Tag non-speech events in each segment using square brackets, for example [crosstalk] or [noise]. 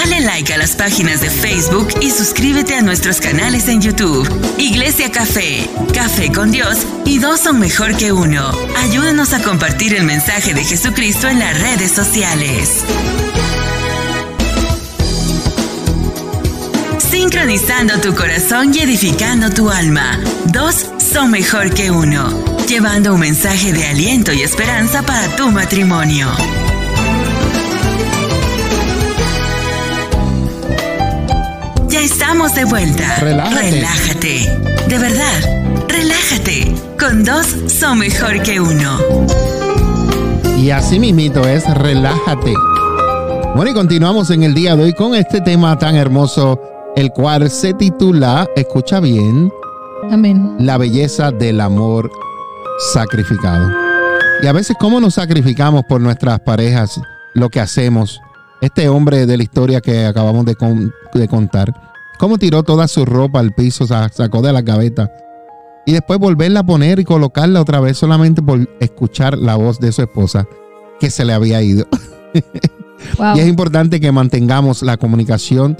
Dale like a las páginas de Facebook y suscríbete a nuestros canales en YouTube. Iglesia Café, Café con Dios y dos son mejor que uno. Ayúdanos a compartir el mensaje de Jesucristo en las redes sociales. Sincronizando tu corazón y edificando tu alma. Dos son mejor que uno. Llevando un mensaje de aliento y esperanza para tu matrimonio. Ya estamos de vuelta. Relájate. Relájate. De verdad, relájate. Con dos son mejor que uno. Y así mismito es, relájate. Bueno, y continuamos en el día de hoy con este tema tan hermoso, el cual se titula, escucha bien, Amén. la belleza del amor sacrificado. Y a veces cómo nos sacrificamos por nuestras parejas, lo que hacemos. Este hombre de la historia que acabamos de, con- de contar, cómo tiró toda su ropa al piso, sa- sacó de la gaveta y después volverla a poner y colocarla otra vez solamente por escuchar la voz de su esposa que se le había ido. [laughs] Wow. Y es importante que mantengamos la comunicación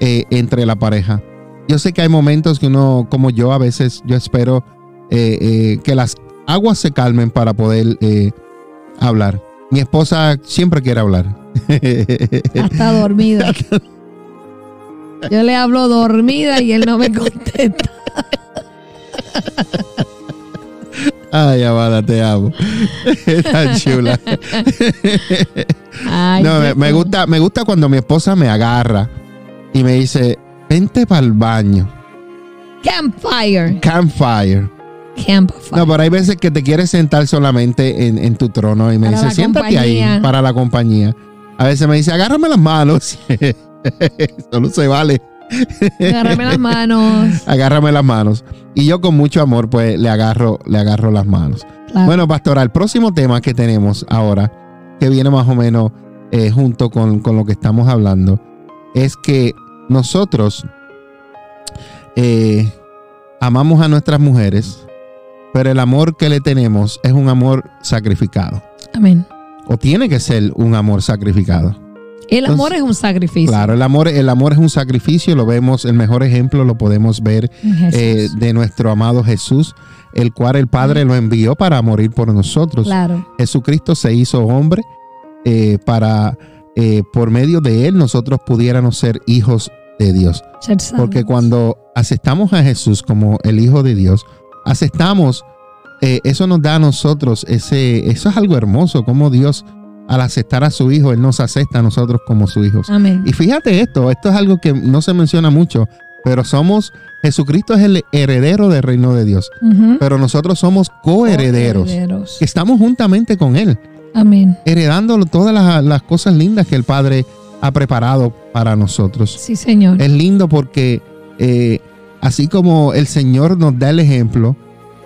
eh, entre la pareja. Yo sé que hay momentos que uno, como yo, a veces yo espero eh, eh, que las aguas se calmen para poder hablar. Mi esposa siempre quiere hablar. [laughs] Está dormida. Yo le hablo dormida y él no me contesta. Ay, Amada, te amo. Tan chula. Ay, No, me, gusta, me gusta cuando mi esposa me agarra y me dice, vente para el baño. Campfire. Campfire. Campfire. No, pero hay veces que te quieres sentar solamente en, en tu trono y me Para dice, siéntate ahí para la compañía. A veces me dice, agárrame las manos. [laughs] [laughs] Eso no se vale. Agárrame las manos. [laughs] Agárrame las manos. Y yo con mucho amor, pues le agarro, le agarro las manos. Claro. Bueno, pastora, el próximo tema que tenemos ahora, que viene más o menos eh, junto con, con lo que estamos hablando, es que nosotros eh, amamos a nuestras mujeres, pero el amor que le tenemos es un amor sacrificado. Amén. O tiene que ser un amor sacrificado. El amor Entonces, es un sacrificio. Claro, el amor, el amor es un sacrificio, lo vemos, el mejor ejemplo lo podemos ver eh, de nuestro amado Jesús, el cual el Padre lo envió para morir por nosotros. claro. Jesucristo se hizo hombre eh, para, eh, por medio de él, nosotros pudiéramos ser hijos de Dios. Porque cuando aceptamos a Jesús como el Hijo de Dios, aceptamos, eso nos da a nosotros, ese, eso es algo hermoso, como Dios, al aceptar a su Hijo, Él nos acepta a nosotros como sus hijos. Amén. Y fíjate esto, esto es algo que no se menciona mucho, pero somos, Jesucristo es el heredero del reino de Dios, pero nosotros somos coherederos, Herederos. que estamos juntamente con Él Amén. heredando todas las, las cosas lindas que el Padre ha preparado para nosotros. Sí, Señor. Es lindo porque eh, así como el Señor nos da el ejemplo,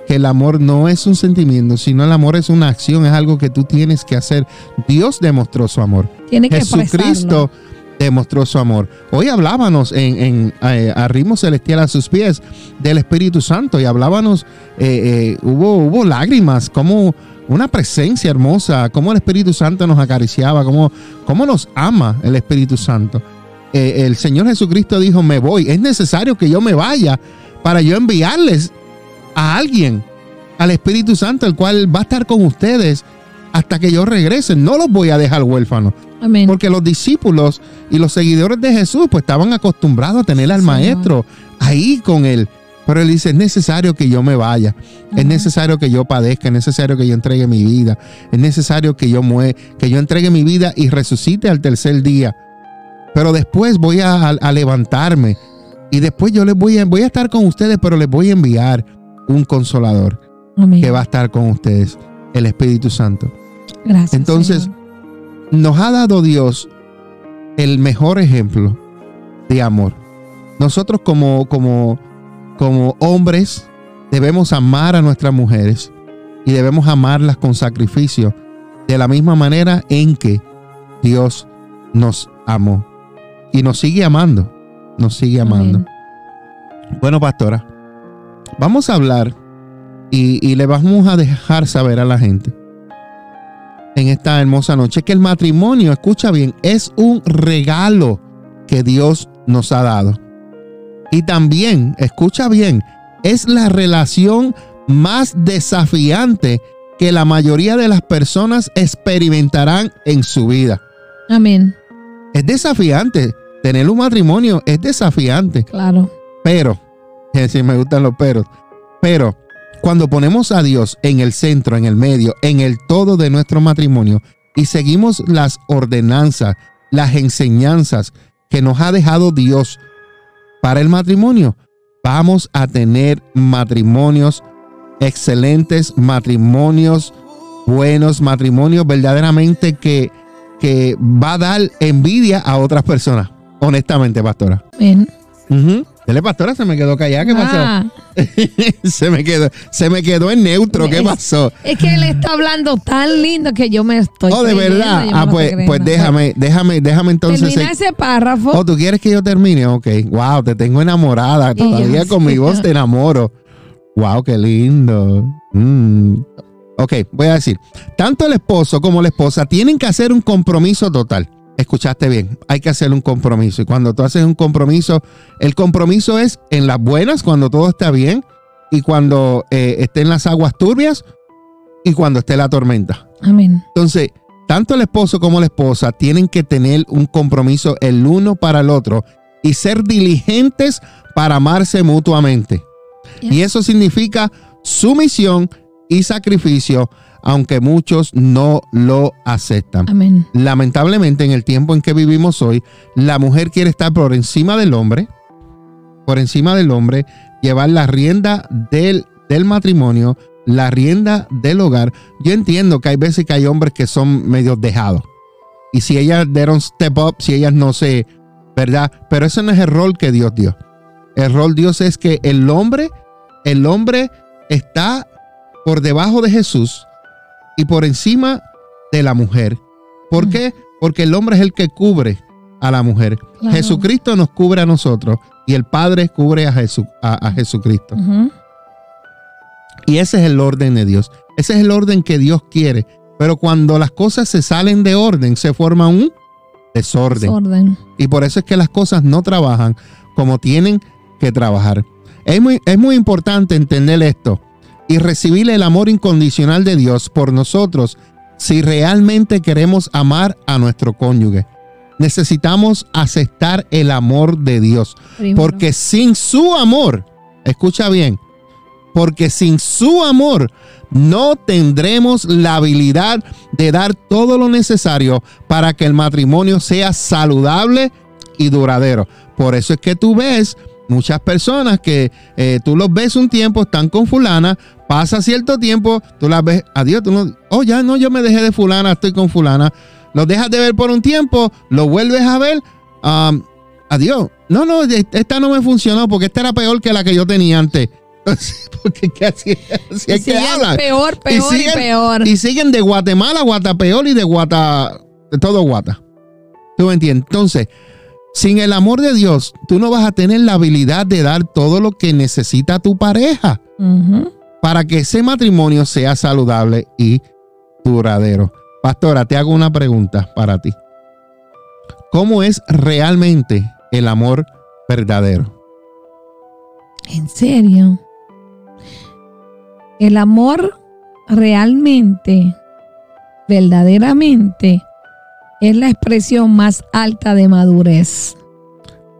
que el amor no es un sentimiento, sino el amor es una acción, es algo que tú tienes que hacer. Dios demostró su amor. Tiene que Jesucristo demostró su amor. Hoy hablábamos en, en, eh, a ritmo celestial a sus pies del Espíritu Santo y hablábamos, eh, eh, hubo, hubo lágrimas, como una presencia hermosa, como el Espíritu Santo nos acariciaba, como, como nos ama el Espíritu Santo. El Señor Jesucristo dijo, me voy, es necesario que yo me vaya para yo enviarles a alguien, al Espíritu Santo, el cual va a estar con ustedes hasta que yo regrese. No los voy a dejar huérfanos. Amén. Porque los discípulos y los seguidores de Jesús pues estaban acostumbrados a tener al maestro ahí con él. Pero él dice, es necesario que yo me vaya, es necesario que yo padezca, es necesario que yo entregue mi vida, es necesario que yo mue que yo entregue mi vida y resucite al tercer día. Pero después voy a, a levantarme y después yo les voy a, voy a estar con ustedes, pero les voy a enviar un consolador Amén. que va a estar con ustedes, el Espíritu Santo. Gracias. Entonces, Señor. nos ha dado Dios el mejor ejemplo de amor. Nosotros como, como, como hombres debemos amar a nuestras mujeres y debemos amarlas con sacrificio de la misma manera en que Dios nos amó y nos sigue amando, nos sigue amando. Amén. Bueno, pastora, vamos a hablar y, y le vamos a dejar saber a la gente en esta hermosa noche que el matrimonio, escucha bien, es un regalo que Dios nos ha dado. Y también, escucha bien, es la relación más desafiante que la mayoría de las personas experimentarán en su vida. Amén. Es desafiante. Tener un matrimonio es desafiante. Claro. Pero, [laughs] si me gustan los peros, pero cuando ponemos a Dios en el centro, en el medio, en el todo de nuestro matrimonio y seguimos las ordenanzas, las enseñanzas que nos ha dejado Dios para el matrimonio, vamos a tener matrimonios excelentes, matrimonios buenos, matrimonios verdaderamente que, que va a dar envidia a otras personas. Honestamente, pastora. Amén. Dele, pastora, se me quedó callada. ¿Qué Ah, pasó? [laughs] se, me quedó, se me quedó en neutro. ¿Qué Es- pasó? Es que él está hablando tan lindo que yo me estoy. Oh, de creyendo, verdad. Ah, pues, pues déjame, déjame, déjame entonces. Termina ese párrafo. Oh, ¿tú quieres que yo termine? Ok. Wow, te tengo enamorada. Yo, Todavía con mi voz te enamoro. Wow, qué lindo. Mm. Ok, voy a decir. Tanto el esposo como la esposa tienen que hacer un compromiso total. Escuchaste bien, hay que hacer un compromiso. Y cuando tú haces un compromiso, el compromiso es en las buenas, cuando todo está bien, y cuando eh, estén las aguas turbias, y cuando esté la tormenta. Amén. Entonces, tanto el esposo como la esposa tienen que tener un compromiso el uno para el otro y ser diligentes para amarse mutuamente. Y eso significa sumisión y sacrificio, aunque muchos no lo aceptan. Amén. Lamentablemente, en el tiempo en que vivimos hoy, la mujer quiere estar por encima del hombre, por encima del hombre, llevar la rienda del, del matrimonio, la rienda del hogar. Yo entiendo que hay veces que hay hombres que son medio dejados. Y si ellas dieron step up, si ellas no se, ¿verdad? Pero ese no es el rol que Dios dio. El rol de Dios es que el hombre, el hombre está por debajo de Jesús y por encima de la mujer. ¿Por Mm. qué? Porque el hombre es el que cubre a la mujer. Claro. Jesucristo nos cubre a nosotros y el Padre cubre a, Jesu- a- a Jesucristo. Y ese es el orden de Dios. Ese es el orden que Dios quiere. Pero cuando las cosas se salen de orden, se forma un desorden. Orden. Y por eso es que las cosas no trabajan como tienen que trabajar. Es muy, es muy importante entender esto y recibir el amor incondicional de Dios por nosotros si realmente queremos amar a nuestro cónyuge. Necesitamos aceptar el amor de Dios. Primero. Porque sin su amor, escucha bien, porque sin su amor no tendremos la habilidad de dar todo lo necesario para que el matrimonio sea saludable y duradero. Por eso es que tú ves muchas personas que eh, tú los ves un tiempo, están con fulana, pasa cierto tiempo, tú las ves, adiós, tú no, oh ya no, yo me dejé de fulana, estoy con fulana, los dejas de ver por un tiempo, lo vuelves a ver, um, adiós. No, no, esta no me funcionó porque esta era peor que la que yo tenía antes. [laughs] porque ¿qué así, es que hablan. peor, peor y, siguen- peor. Y siguen de Guatemala Guatapeor y de Guata, de todo Guata. ¿Tú me entiendes? Entonces, sin el amor de Dios, tú no vas a tener la habilidad de dar todo lo que necesita tu pareja. Para que ese matrimonio sea saludable y duradero. Pastora, te hago una pregunta para ti. ¿Cómo es realmente el amor verdadero? En serio. El amor realmente, verdaderamente, es la expresión más alta de madurez.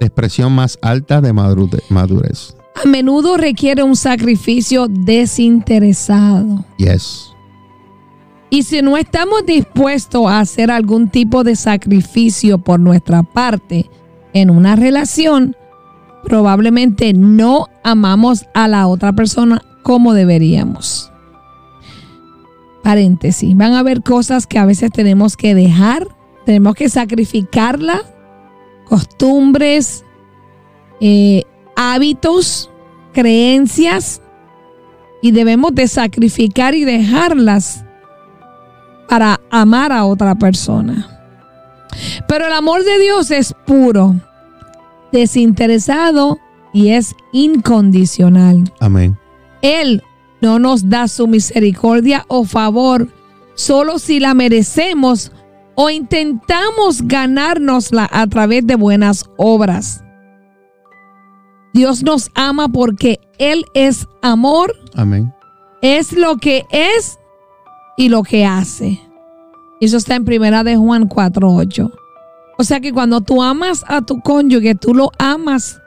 La expresión más alta de madure- madurez. A menudo requiere un sacrificio desinteresado. Yes. Y si no estamos dispuestos a hacer algún tipo de sacrificio por nuestra parte en una relación, probablemente no amamos a la otra persona como deberíamos. Paréntesis, van a haber cosas que a veces tenemos que dejar, tenemos que sacrificarla, costumbres, eh, hábitos, creencias, y debemos de sacrificar y dejarlas para amar a otra persona. Pero el amor de Dios es puro, desinteresado y es incondicional. Amén. Él no nos da su misericordia o favor solo si la merecemos o intentamos ganárnosla a través de buenas obras. Dios nos ama porque Él es amor, Amén. es lo que es y lo que hace. Eso está en primera de Juan 4:8. O sea que cuando tú amas a tu cónyuge, tú lo amas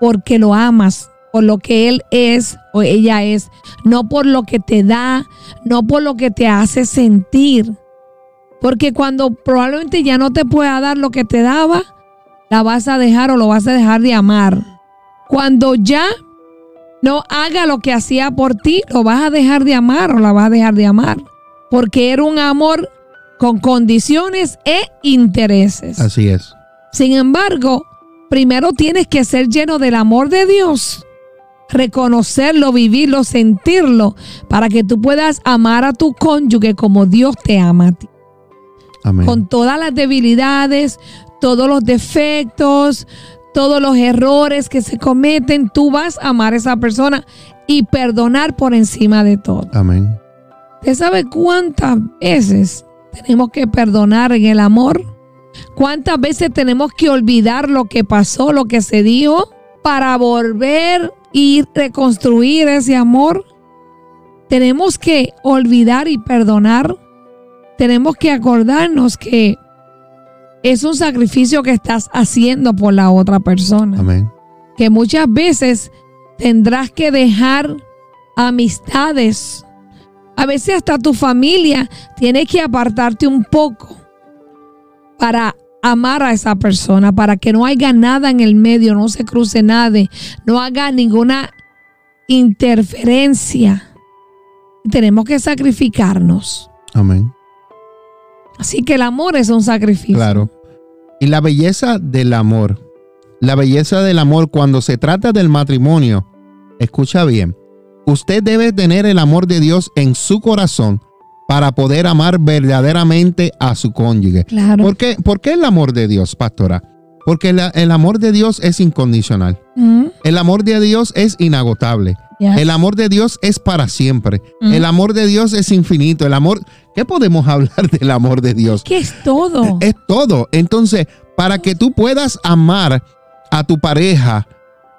porque lo amas, por lo que él es o ella es, no por lo que te da, no por lo que te hace sentir. Porque cuando probablemente ya no te pueda dar lo que te daba, la vas a dejar o lo vas a dejar de amar. Cuando ya no haga lo que hacía por ti, lo vas a dejar de amar o la vas a dejar de amar. Porque era un amor con condiciones e intereses. Así es. Sin embargo, primero tienes que ser lleno del amor de Dios, reconocerlo, vivirlo, sentirlo, para que tú puedas amar a tu cónyuge como Dios te ama a ti. Amén. Con todas las debilidades, todos los defectos, todos los errores que se cometen, tú vas a amar a esa persona y perdonar por encima de todo. Amén. ¿Usted sabe cuántas veces tenemos que perdonar en el amor? ¿Cuántas veces tenemos que olvidar lo que pasó, lo que se dijo, para volver y reconstruir ese amor? Tenemos que olvidar y perdonar. Tenemos que acordarnos que es un sacrificio que estás haciendo por la otra persona. Amén. Que muchas veces tendrás que dejar amistades. A veces hasta tu familia tiene que apartarte un poco para amar a esa persona, para que no haya nada en el medio, no se cruce nada, no haga ninguna interferencia. Tenemos que sacrificarnos. Amén. Así que el amor es un sacrificio. Claro. Y la belleza del amor. La belleza del amor cuando se trata del matrimonio. Escucha bien. Usted debe tener el amor de Dios en su corazón para poder amar verdaderamente a su cónyuge. Claro. ¿Por qué, por qué el amor de Dios, pastora? Porque la- el amor de Dios es incondicional. Mm, El amor de Dios es inagotable. yes. El amor de Dios es para siempre. Mm. El amor de Dios es infinito. El amor, ¿qué podemos [laughs] hablar del amor de Dios? que es todo. Es todo. Entonces, para que tú puedas amar a tu pareja,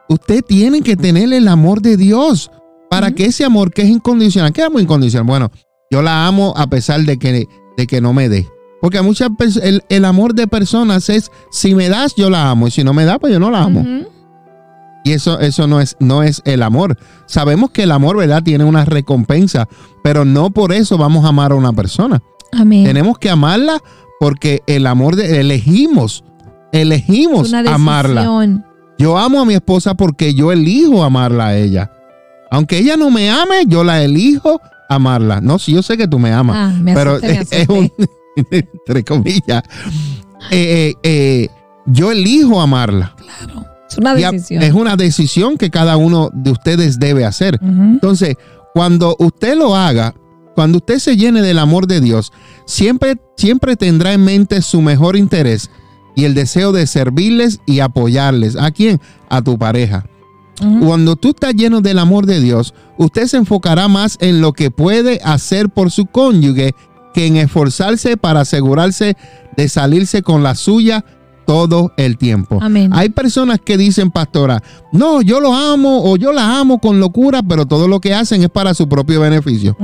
usted tiene que tener el amor de Dios. Para que ese amor que es incondicional, ¿qué amo incondicional? Bueno, yo la amo a pesar de que, de que no me dé. Porque muchas el, el amor de personas es, si me das, yo la amo. Y si no me da, pues yo no la amo. Y eso, eso no, es, no es el amor. Sabemos que el amor, ¿verdad? Tiene una recompensa, pero no por eso vamos a amar a una persona. Amén. Tenemos que amarla porque el amor de elegimos, elegimos amarla. Yo amo a mi esposa porque yo elijo amarla a ella. Aunque ella no me ame, yo la elijo amarla. No, sí, yo sé que tú me amas, Ah, me pero asusté, me [laughs] es, un, [laughs] entre comillas, eh, eh, eh, yo elijo amarla. Claro. Es una decisión. es una decisión que cada uno de ustedes debe hacer. Entonces, cuando usted lo haga, cuando usted se llene del amor de Dios, siempre, siempre tendrá en mente su mejor interés y el deseo de servirles y apoyarles. ¿A quién? A tu pareja. Cuando tú estás lleno del amor de Dios, usted se enfocará más en lo que puede hacer por su cónyuge que en esforzarse para asegurarse de salirse con la suya todo el tiempo. Amén. Hay personas que dicen, pastora, no, yo lo amo o yo la amo con locura, pero todo lo que hacen es para su propio beneficio.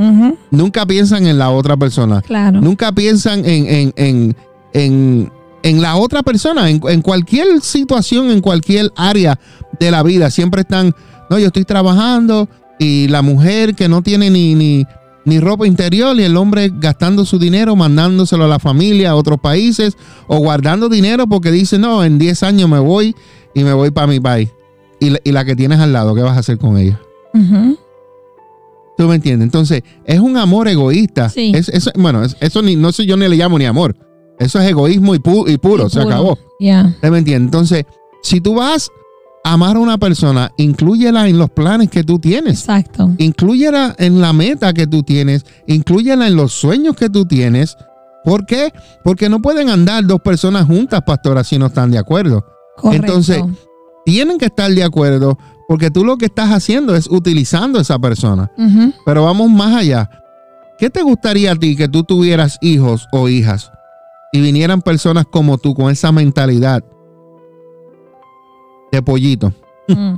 Nunca piensan en la otra persona. Claro. Nunca piensan en, en, en, en, en la otra persona, en, en cualquier situación, en cualquier área de la vida. Siempre están, no, yo estoy trabajando y la mujer que no tiene ni, ni, ni ropa interior y el hombre gastando su dinero, mandándoselo a la familia, a otros países o guardando dinero porque dice, no, en 10 años me voy y me voy para mi país. Y la, y la que tienes al lado, ¿qué vas a hacer con ella? ¿Tú me entiendes? Entonces, es un amor egoísta. Sí. Es, bueno, es- eso ni, no sé, yo ni le llamo ni amor. Eso es egoísmo y, pu- y puro, Y se puro. acabó. Ya. ¿Usted me entiende? Entonces, si tú vas amar a una persona, inclúyela en los planes que tú tienes. Exacto. Inclúyela en la meta que tú tienes. Inclúyela en los sueños que tú tienes. ¿Por qué? Porque no pueden andar dos personas juntas, pastora, si no están de acuerdo. Correcto. Entonces, Tienen que estar de acuerdo porque tú lo que estás haciendo es utilizando a esa persona. Pero vamos más allá. ¿Qué te gustaría a ti que tú tuvieras hijos o hijas y vinieran personas como tú con esa mentalidad de pollito, Mm.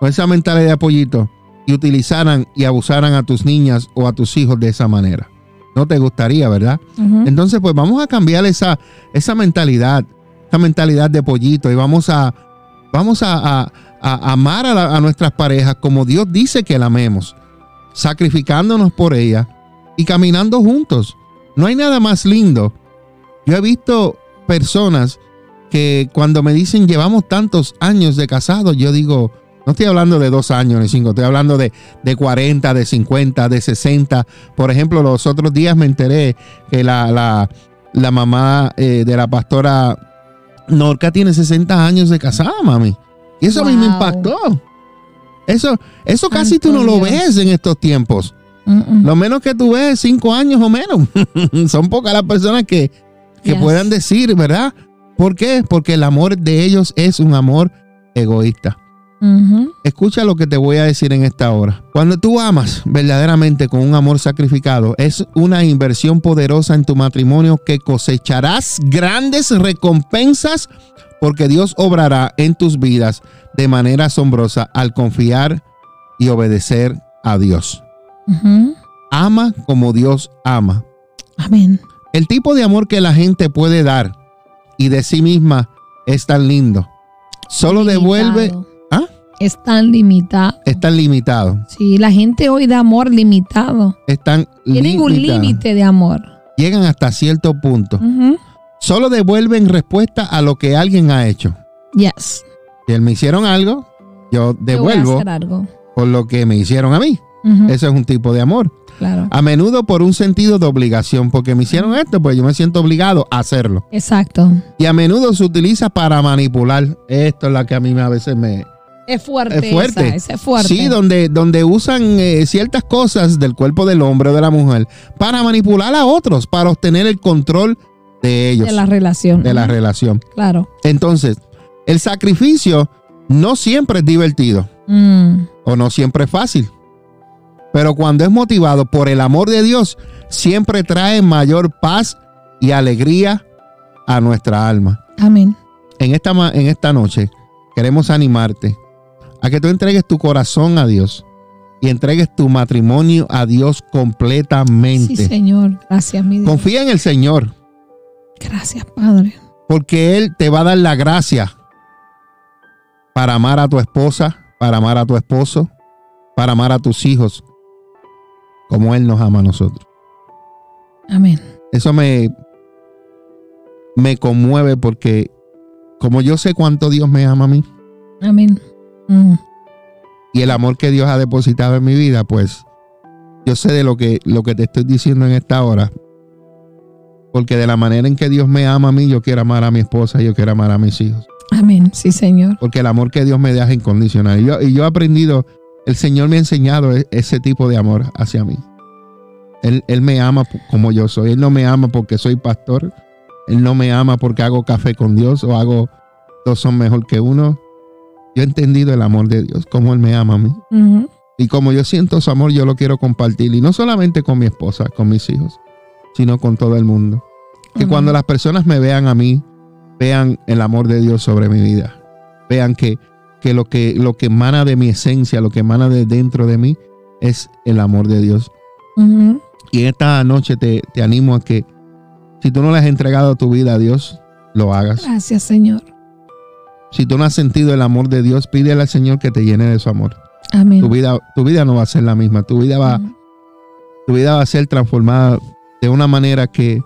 con esa mentalidad de pollito y utilizaran y abusaran a tus niñas o a tus hijos de esa manera. No te gustaría, ¿verdad? Entonces, pues vamos a cambiar esa, esa mentalidad, esa mentalidad de pollito y vamos a, vamos a, a- a amar a, la- a nuestras parejas como Dios dice que la amemos, sacrificándonos por ella y caminando juntos. No hay nada más lindo. Yo he visto personas que cuando me dicen llevamos tantos años de casados, yo digo, no estoy hablando de dos años ni cinco, estoy hablando de, de 40, de 50, de 60. Por ejemplo, los otros días me enteré que la, la, la mamá eh, de la pastora Norca tiene 60 años de casada, mami. Y eso a mí me impactó. Eso, eso casi tú no lo ves en estos tiempos. Lo menos que tú ves es cinco años o menos. [laughs] Son pocas las personas que, que Yes. puedan decir, ¿verdad? ¿Por qué? Porque el amor de ellos es un amor egoísta. Escucha lo que te voy a decir en esta hora. Cuando tú amas verdaderamente con un amor sacrificado, es una inversión poderosa en tu matrimonio que cosecharás grandes recompensas porque Dios obrará en tus vidas de manera asombrosa al confiar y obedecer a Dios. Ama como Dios ama. Amén. El tipo de amor que la gente puede dar y de sí misma es tan lindo. Solo devuelve. ¿Ah? Es tan limitado. es tan limitado. Sí, la gente hoy da amor limitado. Es tan Tienen un límite de amor. Llegan hasta cierto punto. Solo devuelven respuesta a lo que alguien ha hecho. Yes. Si él me hicieron algo, yo devuelvo algo. por lo que me hicieron a mí. Ujú. Eso es un tipo de amor. Claro. A menudo por un sentido de obligación, porque me hicieron esto, pues yo me siento obligado a hacerlo. Exacto. Y a menudo se utiliza para manipular. Esto es la que a mí me- a veces me, Es fuerte. Es fuerte. esa, esa es fuerte. Sí, donde, donde usan eh, ciertas cosas del cuerpo del hombre o de la mujer para manipular a otros, para obtener el control de ellos, de la relación. de la relación. Claro. Entonces, el sacrificio no siempre es divertido Mm. o no siempre es fácil. Pero cuando es motivado por el amor de Dios, siempre trae mayor paz y alegría a nuestra alma. Amén. En esta, en esta noche queremos animarte a que tú entregues tu corazón a Dios y entregues tu matrimonio a Dios completamente. Sí, Señor. Gracias, mi Dios. Confía en el Señor, Gracias, Padre. porque Él te va a dar la gracia para amar a tu esposa, para amar a tu esposo, para amar a tus hijos, como Él nos ama a nosotros. Amén. Eso me, me conmueve porque como yo sé cuánto Dios me ama a mí, Amén. Mm. y el amor que Dios ha depositado en mi vida, pues yo sé de lo que, lo que te estoy diciendo en esta hora. Porque de la manera en que Dios me ama a mí, yo quiero amar a mi esposa, yo quiero amar a mis hijos. Amén. Sí, Señor. Porque el amor que Dios me da es incondicional. Y yo, y yo he aprendido, el Señor me ha enseñado e- ese tipo de amor hacia mí. Él, él me ama como yo soy. Él no me ama porque soy pastor. Él no me ama porque hago café con Dios o hago dos son mejor que uno. Yo he entendido el amor de Dios, como Él me ama a mí. Y como yo siento su amor, yo lo quiero compartir. Y no solamente con mi esposa, con mis hijos, sino con todo el mundo. Que cuando las personas me vean a mí, vean el amor de Dios sobre mi vida. Vean que, que, lo, que lo que emana de mi esencia, lo que emana de dentro de mí, es el amor de Dios. Y esta noche te, te animo a que, si tú no le has entregado tu vida a Dios, lo hagas. Gracias, Señor. Si tú no has sentido el amor de Dios, pídele al Señor que te llene de su amor. Amén. Tu vida, tu vida no va a ser la misma. Tu vida va, tu vida va a ser transformada de una manera que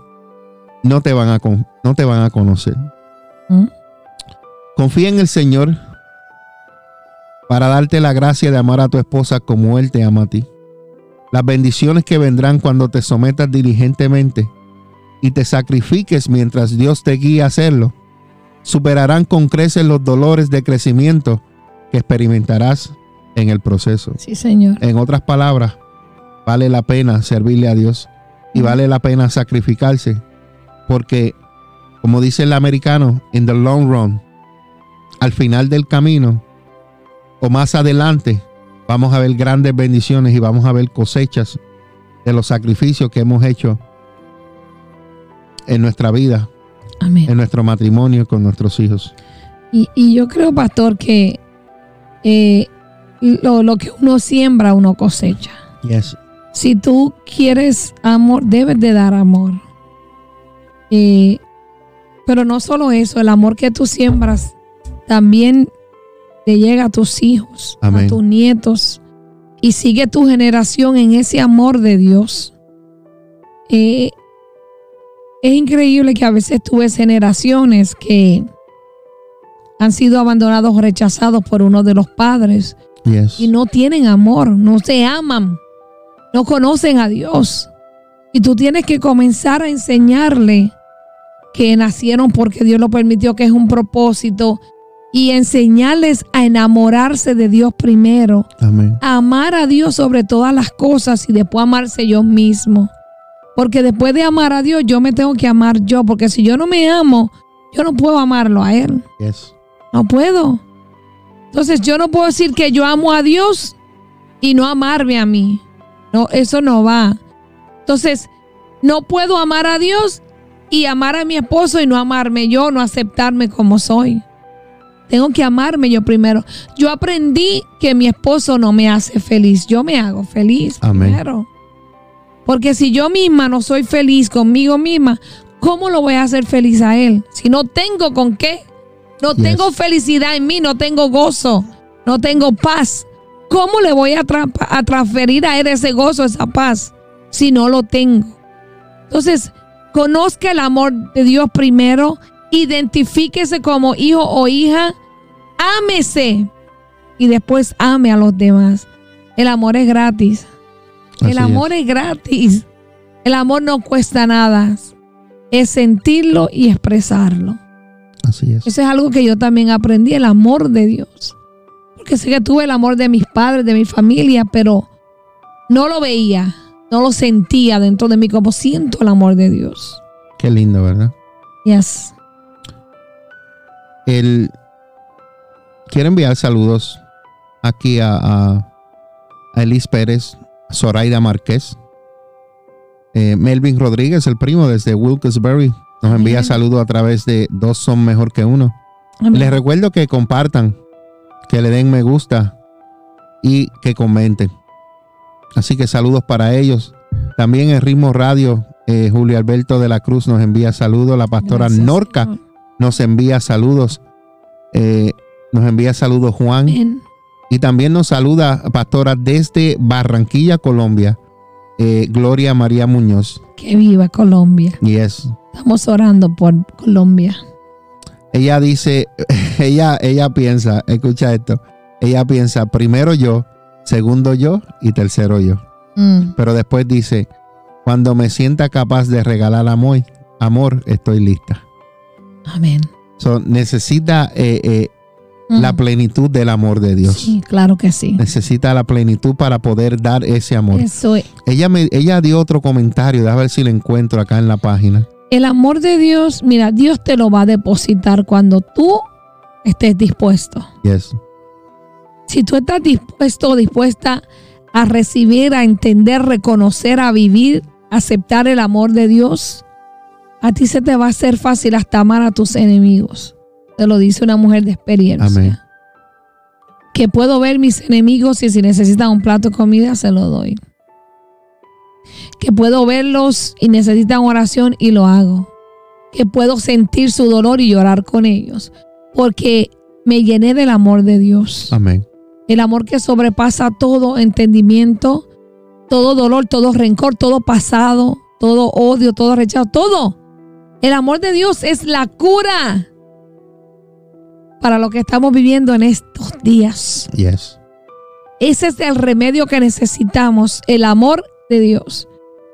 no te van a, no te van a conocer. Confía en el Señor para darte la gracia de amar a tu esposa como Él te ama a ti. Las bendiciones que vendrán cuando te sometas diligentemente y te sacrifiques mientras Dios te guía a hacerlo, superarán con creces los dolores de crecimiento que experimentarás en el proceso. Sí, Señor. En otras palabras, vale la pena servirle a Dios y vale la pena sacrificarse porque, como dice el americano, in the long run, al final del camino o más adelante, vamos a ver grandes bendiciones y vamos a ver cosechas de los sacrificios que hemos hecho en nuestra vida Amén. en nuestro matrimonio con nuestros hijos. Y, y yo creo, pastor, que eh, lo, lo que uno siembra, uno cosecha. Yes. Si tú quieres amor, debes de dar amor. Eh, pero no solo eso, el amor que tú siembras también te llega a tus hijos, Amén. a tus nietos, y sigue tu generación en ese amor de Dios. Eh, es increíble que a veces tú ves generaciones que han sido abandonados o rechazados por uno de los padres Yes. y no tienen amor, no se aman, no conocen a Dios. Y tú tienes que comenzar a enseñarle que nacieron porque Dios lo permitió, que es un propósito, y enseñarles a enamorarse de Dios primero, Amén. a amar a Dios sobre todas las cosas y después amarse yo mismo. Porque después de amar a Dios, yo me tengo que amar yo, porque si yo no me amo, yo no puedo amarlo a Él. Yes. No puedo. Entonces yo no puedo decir que yo amo a Dios y no amarme a mí. No, eso no va. Entonces, no puedo amar a Dios y amar a mi esposo y no amarme yo, no aceptarme como soy. Tengo que amarme yo primero. Yo aprendí que mi esposo no me hace feliz. Yo me hago feliz Amén. primero. Porque si yo misma no soy feliz conmigo misma, ¿cómo lo voy a hacer feliz a él? Si no tengo con qué. No Yes. tengo felicidad en mí, no tengo gozo, no tengo paz. ¿Cómo le voy a, tra- a transferir a él ese gozo, esa paz, si no lo tengo? Entonces, conozca el amor de Dios primero, identifíquese como hijo o hija, ámese y después ame a los demás. El amor es gratis. Así El amor es. gratis. El amor no cuesta nada. Es sentirlo y expresarlo. Así es. Eso es algo que yo también aprendí, el amor de Dios. Porque sé que tuve el amor de mis padres, de mi familia, pero no lo veía, no lo sentía dentro de mí como siento el amor de Dios. Qué lindo, ¿verdad? Yes. El, quiero enviar saludos aquí a, a, a Elis Pérez, Zoraida Márquez, eh, Melvin Rodríguez, el primo desde Wilkes-Barre, nos envía saludos a través de Dos son mejor que uno. Amén. Les recuerdo que compartan, que le den me gusta y que comenten. Así que saludos para ellos. También en Ritmo Radio, eh, Julio Alberto de la Cruz nos envía saludos. La pastora Gracias, Norca Señor. Nos envía saludos. Eh, nos envía saludos Juan. Y también nos saluda pastora desde Barranquilla, Colombia. eh, Gloria María Muñoz. Que viva Colombia. Y es, Estamos orando por Colombia. ella dice, [laughs] ella, ella piensa, escucha esto, ella piensa primero yo, segundo yo y tercero yo. Mm. Pero después dice, cuando me sienta capaz de regalar amor, amor, estoy lista. Amén. So, necesita eh, eh, Mm. la plenitud del amor de Dios. Sí, claro que sí. Necesita la plenitud para poder dar ese amor. Eso es. Ella, me, ella dio otro comentario, déjame ver si lo encuentro acá en la página. El amor de Dios, mira, Dios te lo va a depositar cuando tú estés dispuesto. Yes. Si tú estás dispuesto o dispuesta a recibir, a entender, reconocer, a vivir, aceptar el amor de Dios, a ti se te va a hacer fácil hasta amar a tus enemigos. Te lo dice una mujer de experiencia. Amén. Que puedo ver mis enemigos y si necesitan un plato de comida, se lo doy. Que puedo verlos y necesitan oración y lo hago. Que puedo sentir su dolor y llorar con ellos. Porque me llené del amor de Dios. Amén. El amor que sobrepasa todo entendimiento, todo dolor, todo rencor, todo pasado, todo odio, todo rechazo, todo. El amor de Dios es la cura para lo que estamos viviendo en estos días. Yes. Ese es el remedio que necesitamos, el amor de Dios.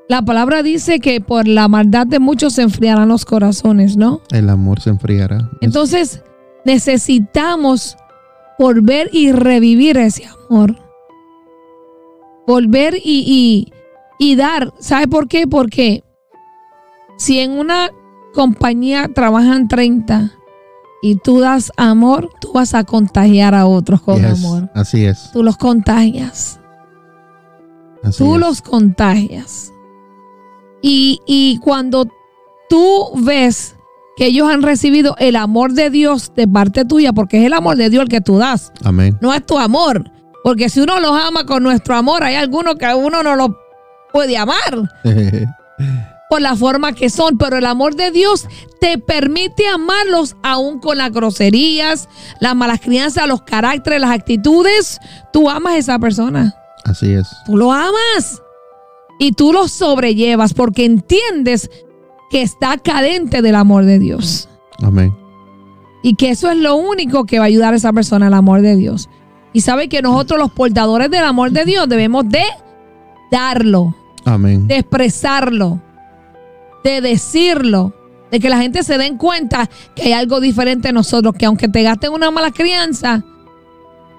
La palabra dice que por la maldad de muchos se enfriarán los corazones, ¿no? El amor se enfriará. Entonces necesitamos volver y revivir ese amor. Volver y, y, y dar. ¿Sabe por qué? Porque si en una compañía trabajan 30 y tú das amor, tú vas a contagiar a otros con Yes. amor. Así es. Tú los contagias. Así Tú es. los contagias. Y, y cuando tú ves que ellos han recibido el amor de Dios de parte tuya, porque es el amor de Dios el que tú das. Amén. No es tu amor. Porque si uno los ama con nuestro amor, hay algunos que uno no lo puede amar [laughs] por la forma que son, pero el amor de Dios te permite amarlos aún con las groserías, las malas crianzas, los caracteres, las actitudes. Tú amas a esa persona. Así es. Tú lo amas y tú lo sobrellevas porque entiendes que está cadente del amor de Dios. Amén. Y que eso es lo único que va a ayudar a esa persona, el amor de Dios. Y sabe que nosotros los portadores del amor de Dios debemos de darlo, Amén. de expresarlo, de decirlo, de que la gente se den cuenta que hay algo diferente en nosotros, que aunque te gasten una mala crianza,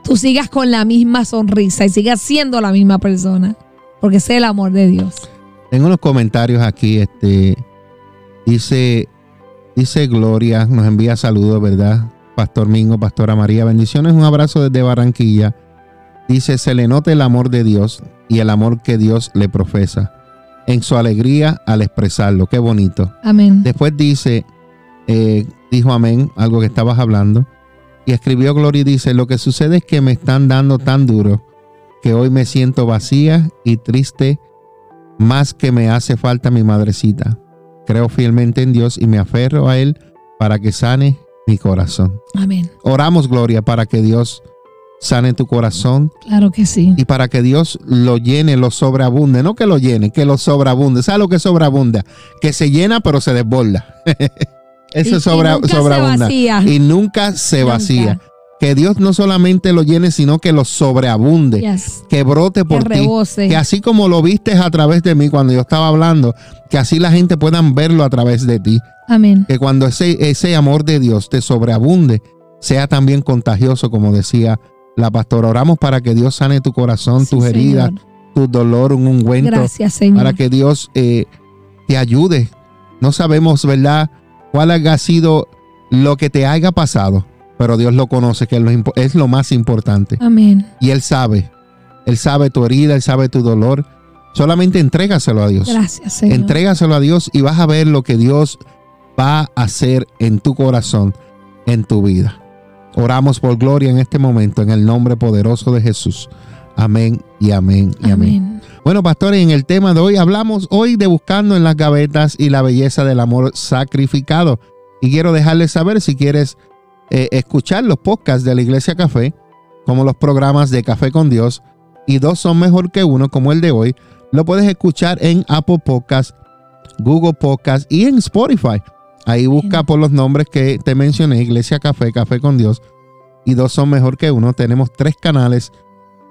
tú sigas con la misma sonrisa y sigas siendo la misma persona, porque es el amor de Dios. Tengo unos comentarios aquí. Este dice, dice Gloria, nos envía saludos, ¿verdad? Pastor Mingo, Pastora María, bendiciones, un abrazo desde Barranquilla. Dice, se le nota el amor de Dios y el amor que Dios le profesa en su alegría al expresarlo. Qué bonito. Amén. Después dice, eh, dijo amén, algo que estabas hablando. Y escribió Gloria y dice, lo que sucede es que me están dando tan duro que hoy me siento vacía y triste más que me hace falta mi madrecita. Creo fielmente en Dios y me aferro a Él para que sane mi corazón. Amén. Oramos, Gloria, para que Dios sane tu corazón Claro que sí. y para que Dios lo llene, lo sobreabunde. No que lo llene, que lo sobreabunde. ¿Sabes lo que sobreabunda? Que se llena pero se desborda. [laughs] Eso y sobre, sobreabunda. vacía. Y nunca se Nunca. vacía. Que Dios no solamente lo llene, sino que lo sobreabunde. Yes. Que brote por ti. Que así como lo vistes a través de mí cuando yo estaba hablando, que así la gente puedan verlo a través de ti. Amén. Que cuando ese, ese amor de Dios te sobreabunde, sea también contagioso, como decía la pastora. Oramos para que Dios sane tu corazón, Sí, tus heridas, tu dolor, un ungüento Gracias, Señor. para que Dios eh, te ayude. No sabemos, ¿verdad?, cuál haya sido lo que te haya pasado, pero Dios lo conoce, que es lo, impo- es lo más importante. Amén. Y Él sabe, Él sabe tu herida, Él sabe tu dolor. Solamente entrégaselo a Dios. Gracias, Señor. Entrégaselo a Dios y vas a ver lo que Dios va a hacer en tu corazón, en tu vida. Oramos por gloria en este momento, en el nombre poderoso de Jesús. Amén y amén y amén. Amén. Bueno, pastores, en el tema de hoy hablamos hoy de buscando en las gavetas y la belleza del amor sacrificado. Y quiero dejarles saber si quieres eh, escuchar los podcasts de la Iglesia Café, como los programas de Café con Dios, y dos son mejor que uno, como el de hoy, lo puedes escuchar en Apple Podcasts, Google Podcasts y en Spotify. Ahí busca por los nombres que te mencioné, Iglesia Café, Café con Dios, y dos son mejor que uno. Tenemos tres canales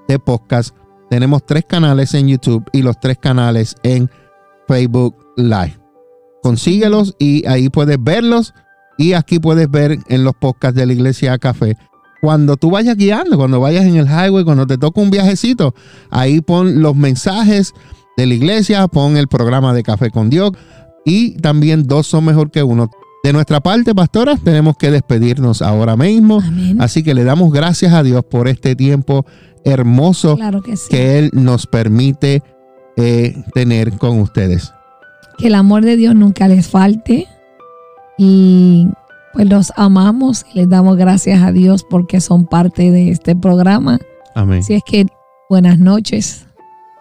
de podcast tenemos tres canales en YouTube y los tres canales en Facebook Live. Consíguelos y ahí puedes verlos. Y aquí puedes ver en los podcasts de la Iglesia Café. Cuando tú vayas guiando, cuando vayas en el highway, cuando te toca un viajecito, ahí pon los mensajes de la iglesia, pon el programa de Café con Dios y también dos son mejor que uno. De nuestra parte, pastoras, tenemos que despedirnos ahora mismo. Amén. Así que le damos gracias a Dios por este tiempo hermoso Claro que sí. que Él nos permite eh, tener con ustedes. Que el amor de Dios nunca les falte. Y pues los amamos y les damos gracias a Dios porque son parte de este programa. Amén. Así es que buenas noches.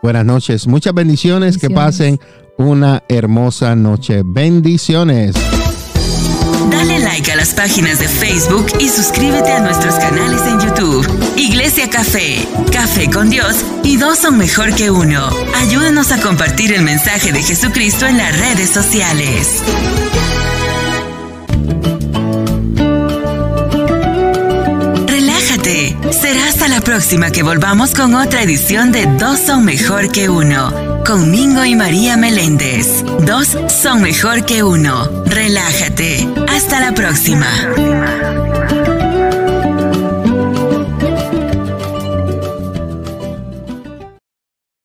Buenas noches. Muchas bendiciones. Que pasen una hermosa noche. Bendiciones. Dale like a las páginas de Facebook y suscríbete a nuestros canales en YouTube. Iglesia Café, Café con Dios y dos son mejor que uno. Ayúdanos a compartir el mensaje de Jesucristo en las redes sociales. Relájate. Será hasta la próxima que volvamos con otra edición de Dos son mejor que uno. Con Mingo y María Meléndez. Dos son mejor que uno. Relájate. Hasta la próxima.